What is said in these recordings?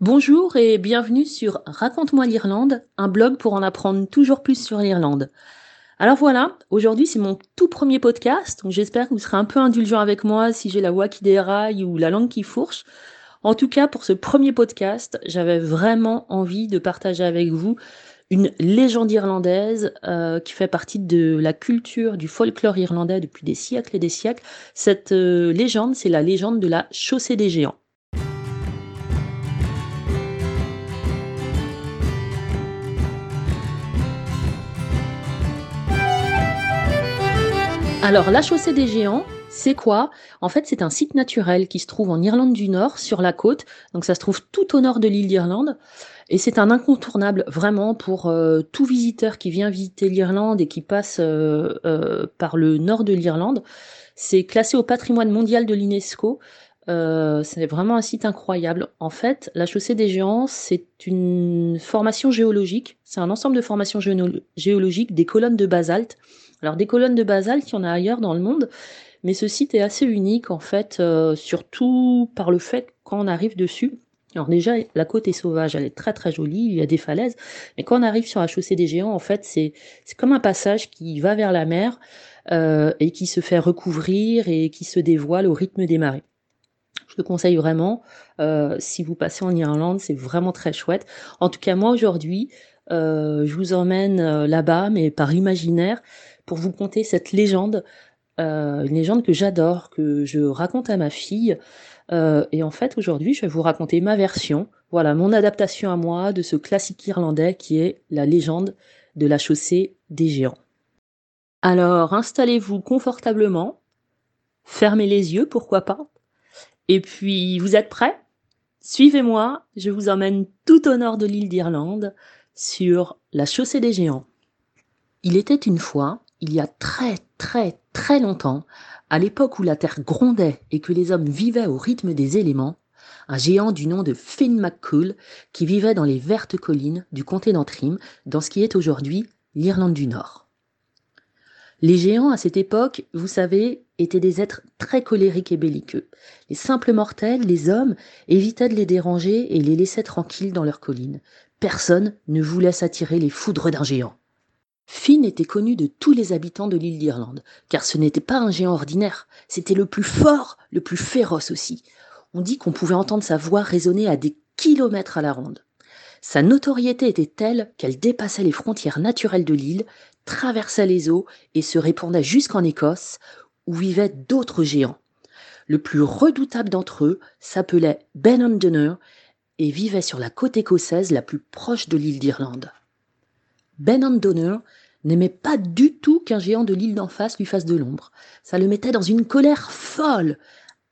Bonjour et bienvenue sur Raconte-moi l'Irlande, un blog pour en apprendre toujours plus sur l'Irlande. Alors voilà, aujourd'hui c'est mon tout premier podcast, donc j'espère que vous serez un peu indulgent avec moi si j'ai la voix qui déraille ou la langue qui fourche. En tout cas, pour ce premier podcast, j'avais vraiment envie de partager avec vous une légende irlandaise euh, qui fait partie de la culture du folklore irlandais depuis des siècles et des siècles. Cette euh, légende, c'est la légende de la chaussée des géants. Alors, la chaussée des géants, c'est quoi? En fait, c'est un site naturel qui se trouve en Irlande du Nord, sur la côte. Donc, ça se trouve tout au nord de l'île d'Irlande. Et c'est un incontournable vraiment pour euh, tout visiteur qui vient visiter l'Irlande et qui passe euh, euh, par le nord de l'Irlande. C'est classé au patrimoine mondial de l'UNESCO. c'est vraiment un site incroyable. En fait, la chaussée des géants, c'est une formation géologique. C'est un ensemble de formations géologiques, des colonnes de basalte alors des colonnes de basalte, il y en a ailleurs dans le monde, mais ce site est assez unique en fait, euh, surtout par le fait quand on arrive dessus. Alors déjà, la côte est sauvage, elle est très très jolie, il y a des falaises, mais quand on arrive sur la chaussée des géants, en fait, c'est comme un passage qui va vers la mer euh, et qui se fait recouvrir et qui se dévoile au rythme des marées. Je le conseille vraiment. Euh, si vous passez en Irlande, c'est vraiment très chouette. En tout cas, moi aujourd'hui, je vous emmène là-bas, mais par imaginaire pour vous conter cette légende, euh, une légende que j'adore, que je raconte à ma fille. Euh, et en fait, aujourd'hui, je vais vous raconter ma version, voilà, mon adaptation à moi de ce classique irlandais qui est la légende de la chaussée des géants. Alors, installez-vous confortablement, fermez les yeux, pourquoi pas. Et puis, vous êtes prêts? Suivez-moi, je vous emmène tout au nord de l'île d'Irlande sur la chaussée des géants. Il était une fois il y a très très très longtemps, à l'époque où la terre grondait et que les hommes vivaient au rythme des éléments, un géant du nom de Finn McCool qui vivait dans les vertes collines du comté d'Antrim, dans ce qui est aujourd'hui l'Irlande du Nord. Les géants à cette époque, vous savez, étaient des êtres très colériques et belliqueux. Les simples mortels, les hommes, évitaient de les déranger et les laissaient tranquilles dans leurs collines. Personne ne voulait s'attirer les foudres d'un géant. Finn était connu de tous les habitants de l'île d'Irlande, car ce n'était pas un géant ordinaire, c'était le plus fort, le plus féroce aussi. On dit qu'on pouvait entendre sa voix résonner à des kilomètres à la ronde. Sa notoriété était telle qu'elle dépassait les frontières naturelles de l'île, traversait les eaux et se répandait jusqu'en Écosse, où vivaient d'autres géants. Le plus redoutable d'entre eux s'appelait Ben Donner et vivait sur la côte écossaise la plus proche de l'île d'Irlande. Ben Donner n'aimait pas du tout qu'un géant de l'île d'en face lui fasse de l'ombre. Ça le mettait dans une colère folle.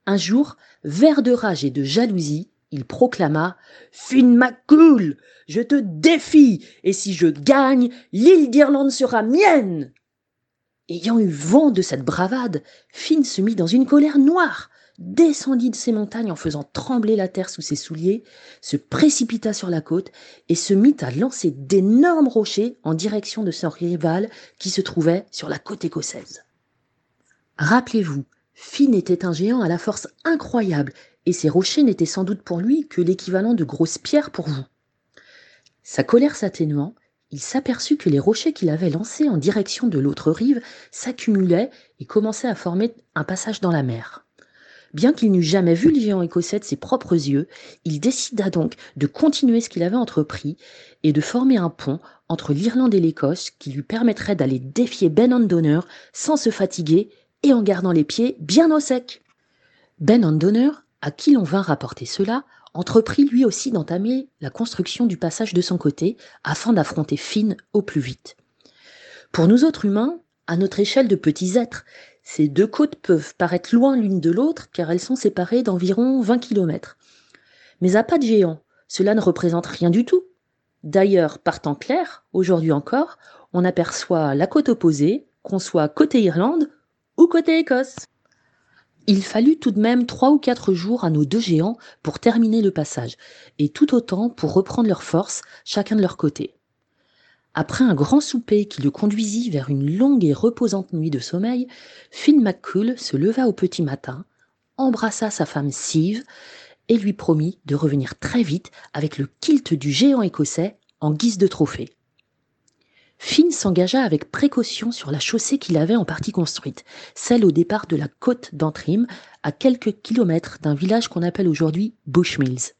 Un jour, vert de rage et de jalousie, il proclama Finn McCool, je te défie, et si je gagne, l'île d'Irlande sera mienne. Ayant eu vent de cette bravade, Finn se mit dans une colère noire descendit de ses montagnes en faisant trembler la terre sous ses souliers, se précipita sur la côte et se mit à lancer d'énormes rochers en direction de son rival qui se trouvait sur la côte écossaise. Rappelez-vous, Finn était un géant à la force incroyable et ces rochers n'étaient sans doute pour lui que l'équivalent de grosses pierres pour vous. Sa colère s'atténuant, il s'aperçut que les rochers qu'il avait lancés en direction de l'autre rive s'accumulaient et commençaient à former un passage dans la mer. Bien qu'il n'eût jamais vu le géant écossais de ses propres yeux, il décida donc de continuer ce qu'il avait entrepris et de former un pont entre l'Irlande et l'Écosse qui lui permettrait d'aller défier Ben Andonner sans se fatiguer et en gardant les pieds bien au sec. Ben Andonner, à qui l'on vint rapporter cela, entreprit lui aussi d'entamer la construction du passage de son côté afin d'affronter Finn au plus vite. Pour nous autres humains, à notre échelle de petits êtres, ces deux côtes peuvent paraître loin l'une de l'autre car elles sont séparées d'environ 20 km. Mais à pas de géant, cela ne représente rien du tout. D'ailleurs, par temps clair, aujourd'hui encore, on aperçoit la côte opposée, qu'on soit côté Irlande ou côté Écosse. Il fallut tout de même trois ou quatre jours à nos deux géants pour terminer le passage, et tout autant pour reprendre leurs forces, chacun de leur côté. Après un grand souper qui le conduisit vers une longue et reposante nuit de sommeil, Finn McCool se leva au petit matin, embrassa sa femme Sive et lui promit de revenir très vite avec le kilt du géant écossais en guise de trophée. Finn s'engagea avec précaution sur la chaussée qu'il avait en partie construite, celle au départ de la côte d'Antrim, à quelques kilomètres d'un village qu'on appelle aujourd'hui Bushmills.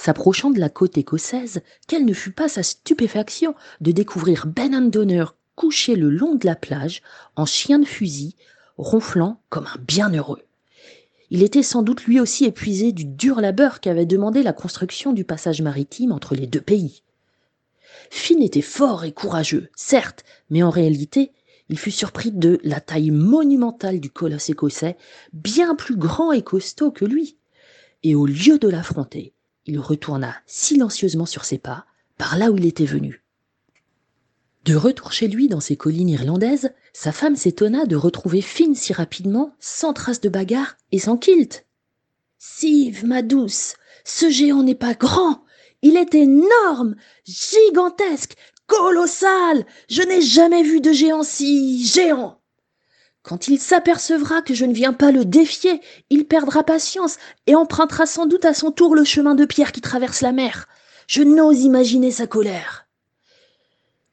S'approchant de la côte écossaise, quelle ne fut pas sa stupéfaction de découvrir Ben Andonner couché le long de la plage, en chien de fusil, ronflant comme un bienheureux. Il était sans doute lui aussi épuisé du dur labeur qu'avait demandé la construction du passage maritime entre les deux pays. Finn était fort et courageux, certes, mais en réalité, il fut surpris de la taille monumentale du colosse écossais, bien plus grand et costaud que lui. Et au lieu de l'affronter, il retourna silencieusement sur ses pas, par là où il était venu. De retour chez lui dans ses collines irlandaises, sa femme s'étonna de retrouver Finn si rapidement, sans trace de bagarre et sans kilt. Sive, ma douce, ce géant n'est pas grand, il est énorme, gigantesque, colossal. Je n'ai jamais vu de géant si géant. Quand il s'apercevra que je ne viens pas le défier, il perdra patience et empruntera sans doute à son tour le chemin de pierre qui traverse la mer. Je n'ose imaginer sa colère.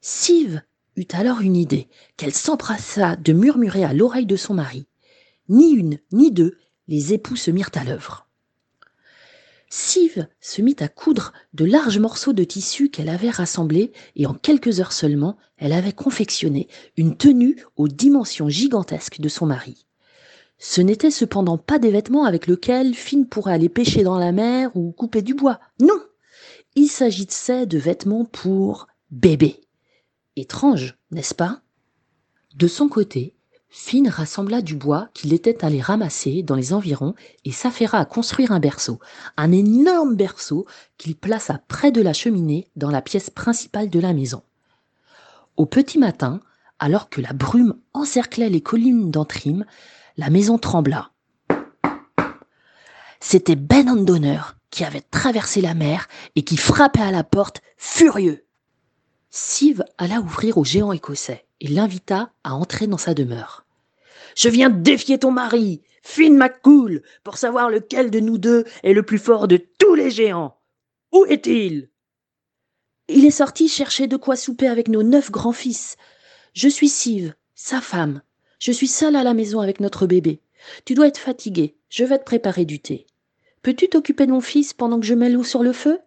Sive eut alors une idée qu'elle s'empressa de murmurer à l'oreille de son mari. Ni une, ni deux, les époux se mirent à l'œuvre. Sive se mit à coudre de larges morceaux de tissu qu'elle avait rassemblés et en quelques heures seulement, elle avait confectionné une tenue aux dimensions gigantesques de son mari. Ce n'était cependant pas des vêtements avec lesquels Finn pourrait aller pêcher dans la mer ou couper du bois. Non Il s'agissait de vêtements pour bébé. Étrange, n'est-ce pas? De son côté, Finn rassembla du bois qu'il était allé ramasser dans les environs et s'affaira à construire un berceau, un énorme berceau qu'il plaça près de la cheminée dans la pièce principale de la maison. Au petit matin, alors que la brume encerclait les collines d'Antrim, la maison trembla. C'était Ben Andonner qui avait traversé la mer et qui frappait à la porte, furieux. Sive alla ouvrir au géant écossais et l'invita à entrer dans sa demeure. Je viens défier ton mari, Finn McCool, pour savoir lequel de nous deux est le plus fort de tous les géants. Où est-il? Il est sorti chercher de quoi souper avec nos neuf grands-fils. Je suis Sive, sa femme. Je suis seule à la maison avec notre bébé. Tu dois être fatigué. Je vais te préparer du thé. Peux-tu t'occuper de mon fils pendant que je mets l'eau sur le feu?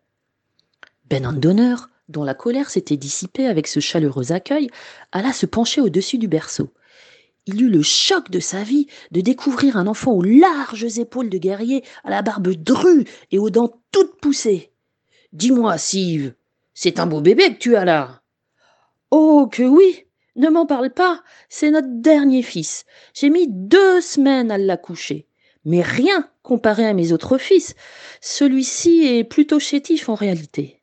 Ben Andonner, dont la colère s'était dissipée avec ce chaleureux accueil, alla se pencher au-dessus du berceau il eut le choc de sa vie de découvrir un enfant aux larges épaules de guerrier, à la barbe drue et aux dents toutes poussées. Dis-moi, Sive, c'est un beau bébé que tu as là. Oh, que oui. Ne m'en parle pas. C'est notre dernier fils. J'ai mis deux semaines à l'accoucher. Mais rien comparé à mes autres fils. Celui-ci est plutôt chétif en réalité.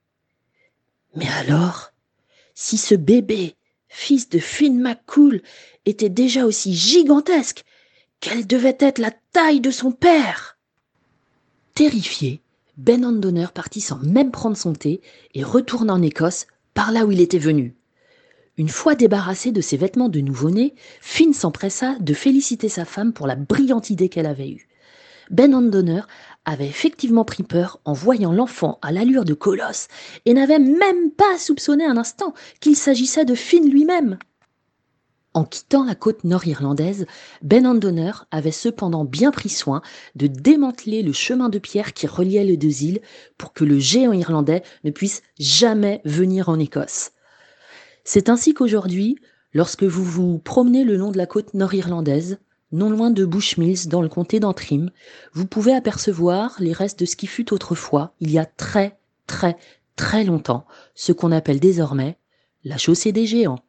Mais alors, si ce bébé, fils de Finn McCool, était déjà aussi gigantesque. Quelle devait être la taille de son père Terrifié, Ben Andonner partit sans même prendre son thé et retourna en Écosse, par là où il était venu. Une fois débarrassé de ses vêtements de nouveau-né, Finn s'empressa de féliciter sa femme pour la brillante idée qu'elle avait eue. Ben Andonner avait effectivement pris peur en voyant l'enfant à l'allure de colosse et n'avait même pas soupçonné un instant qu'il s'agissait de Finn lui-même. En quittant la côte nord-irlandaise, Ben Andonner avait cependant bien pris soin de démanteler le chemin de pierre qui reliait les deux îles pour que le géant irlandais ne puisse jamais venir en Écosse. C'est ainsi qu'aujourd'hui, lorsque vous vous promenez le long de la côte nord-irlandaise, non loin de Bushmills dans le comté d'Antrim, vous pouvez apercevoir les restes de ce qui fut autrefois, il y a très très très longtemps, ce qu'on appelle désormais la chaussée des géants.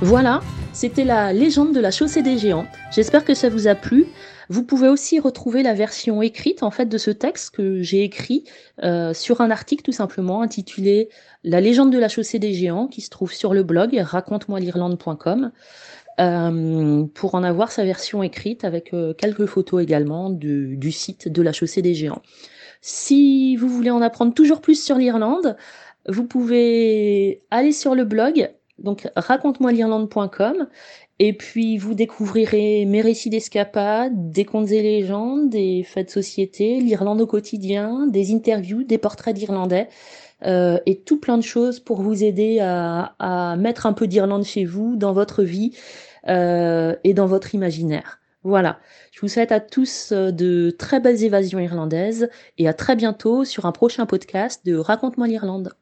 Voilà, c'était la légende de la chaussée des géants. J'espère que ça vous a plu. Vous pouvez aussi retrouver la version écrite en fait de ce texte que j'ai écrit euh, sur un article tout simplement intitulé La légende de la chaussée des géants qui se trouve sur le blog raconte-moi l'Irlande.com euh, pour en avoir sa version écrite avec euh, quelques photos également du site de la chaussée des géants. Si vous voulez en apprendre toujours plus sur l'Irlande, vous pouvez aller sur le blog donc raconte-moi l'Irlande.com Et puis vous découvrirez mes récits d'escapades, des contes et légendes, des faits de société, l'Irlande au quotidien, des interviews, des portraits d'Irlandais, euh, et tout plein de choses pour vous aider à, mettre un peu d'Irlande chez vous, dans votre vie euh, et dans votre imaginaire. Voilà, je vous souhaite à tous euh, de très belles évasions irlandaises et à très bientôt sur un prochain podcast de Raconte-moi l'Irlande.